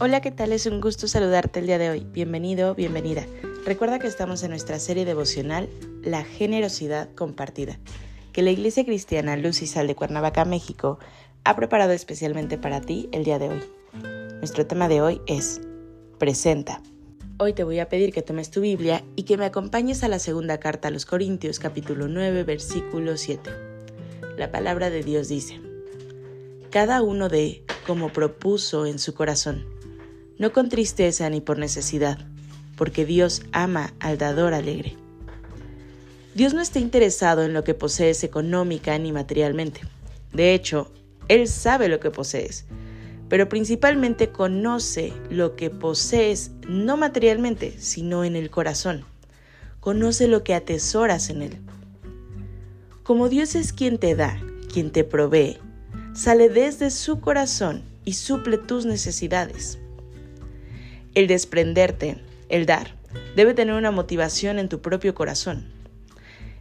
Hola, ¿qué tal? Es un gusto saludarte el día de hoy. Bienvenido, bienvenida. Recuerda que estamos en nuestra serie devocional La generosidad compartida, que la Iglesia Cristiana Luz y Sal de Cuernavaca, México, ha preparado especialmente para ti el día de hoy. Nuestro tema de hoy es Presenta. Hoy te voy a pedir que tomes tu Biblia y que me acompañes a la segunda carta a los Corintios capítulo 9 versículo 7. La palabra de Dios dice, Cada uno de como propuso en su corazón no con tristeza ni por necesidad, porque Dios ama al dador alegre. Dios no está interesado en lo que posees económica ni materialmente. De hecho, Él sabe lo que posees, pero principalmente conoce lo que posees no materialmente, sino en el corazón. Conoce lo que atesoras en Él. Como Dios es quien te da, quien te provee, sale desde su corazón y suple tus necesidades. El desprenderte, el dar, debe tener una motivación en tu propio corazón.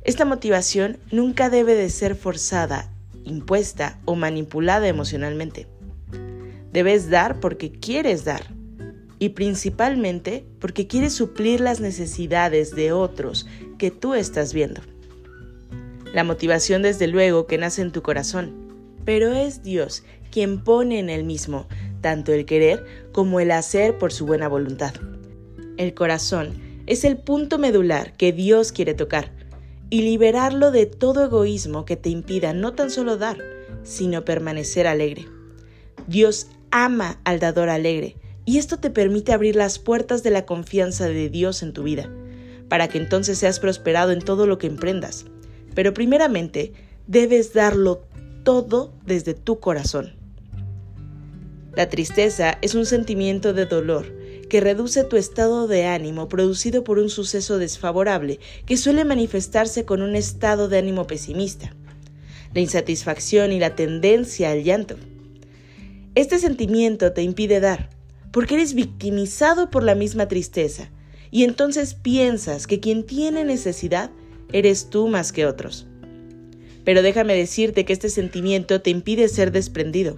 Esta motivación nunca debe de ser forzada, impuesta o manipulada emocionalmente. Debes dar porque quieres dar y principalmente porque quieres suplir las necesidades de otros que tú estás viendo. La motivación desde luego que nace en tu corazón, pero es Dios quien pone en el mismo tanto el querer como el hacer por su buena voluntad. El corazón es el punto medular que Dios quiere tocar y liberarlo de todo egoísmo que te impida no tan solo dar, sino permanecer alegre. Dios ama al dador alegre y esto te permite abrir las puertas de la confianza de Dios en tu vida, para que entonces seas prosperado en todo lo que emprendas. Pero primeramente, debes darlo todo desde tu corazón. La tristeza es un sentimiento de dolor que reduce tu estado de ánimo producido por un suceso desfavorable que suele manifestarse con un estado de ánimo pesimista, la insatisfacción y la tendencia al llanto. Este sentimiento te impide dar, porque eres victimizado por la misma tristeza, y entonces piensas que quien tiene necesidad eres tú más que otros. Pero déjame decirte que este sentimiento te impide ser desprendido.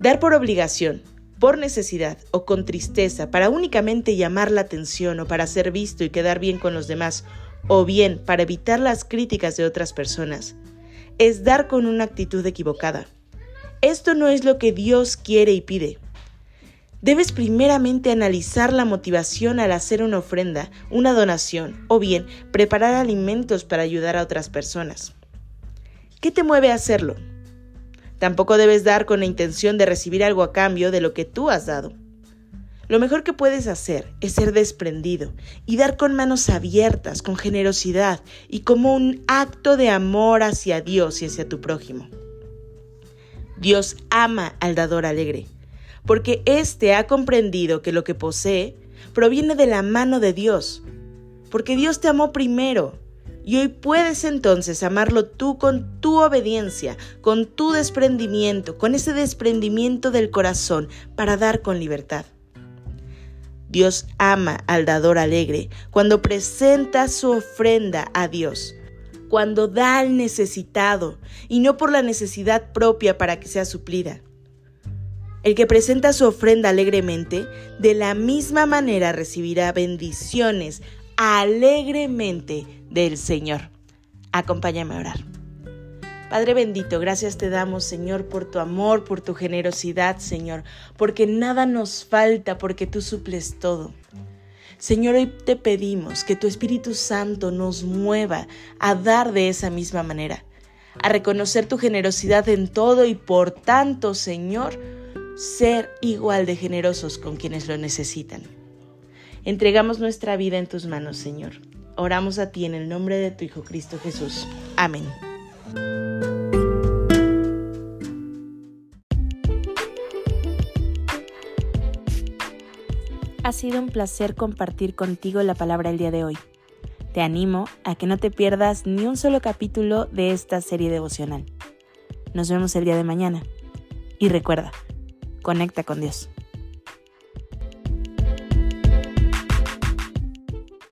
Dar por obligación, por necesidad o con tristeza para únicamente llamar la atención o para ser visto y quedar bien con los demás, o bien para evitar las críticas de otras personas, es dar con una actitud equivocada. Esto no es lo que Dios quiere y pide. Debes primeramente analizar la motivación al hacer una ofrenda, una donación o bien preparar alimentos para ayudar a otras personas. ¿Qué te mueve a hacerlo? Tampoco debes dar con la intención de recibir algo a cambio de lo que tú has dado. Lo mejor que puedes hacer es ser desprendido y dar con manos abiertas, con generosidad y como un acto de amor hacia Dios y hacia tu prójimo. Dios ama al dador alegre, porque éste ha comprendido que lo que posee proviene de la mano de Dios, porque Dios te amó primero y hoy puedes entonces amarlo tú con tu obediencia, con tu desprendimiento, con ese desprendimiento del corazón para dar con libertad. Dios ama al dador alegre cuando presenta su ofrenda a Dios, cuando da al necesitado y no por la necesidad propia para que sea suplida. El que presenta su ofrenda alegremente, de la misma manera recibirá bendiciones alegremente del Señor. Acompáñame a orar. Padre bendito, gracias te damos, Señor, por tu amor, por tu generosidad, Señor, porque nada nos falta, porque tú suples todo. Señor, hoy te pedimos que tu Espíritu Santo nos mueva a dar de esa misma manera, a reconocer tu generosidad en todo y por tanto, Señor, ser igual de generosos con quienes lo necesitan. Entregamos nuestra vida en tus manos, Señor. Oramos a ti en el nombre de tu Hijo Cristo Jesús. Amén. Ha sido un placer compartir contigo la palabra el día de hoy. Te animo a que no te pierdas ni un solo capítulo de esta serie devocional. Nos vemos el día de mañana. Y recuerda, conecta con Dios.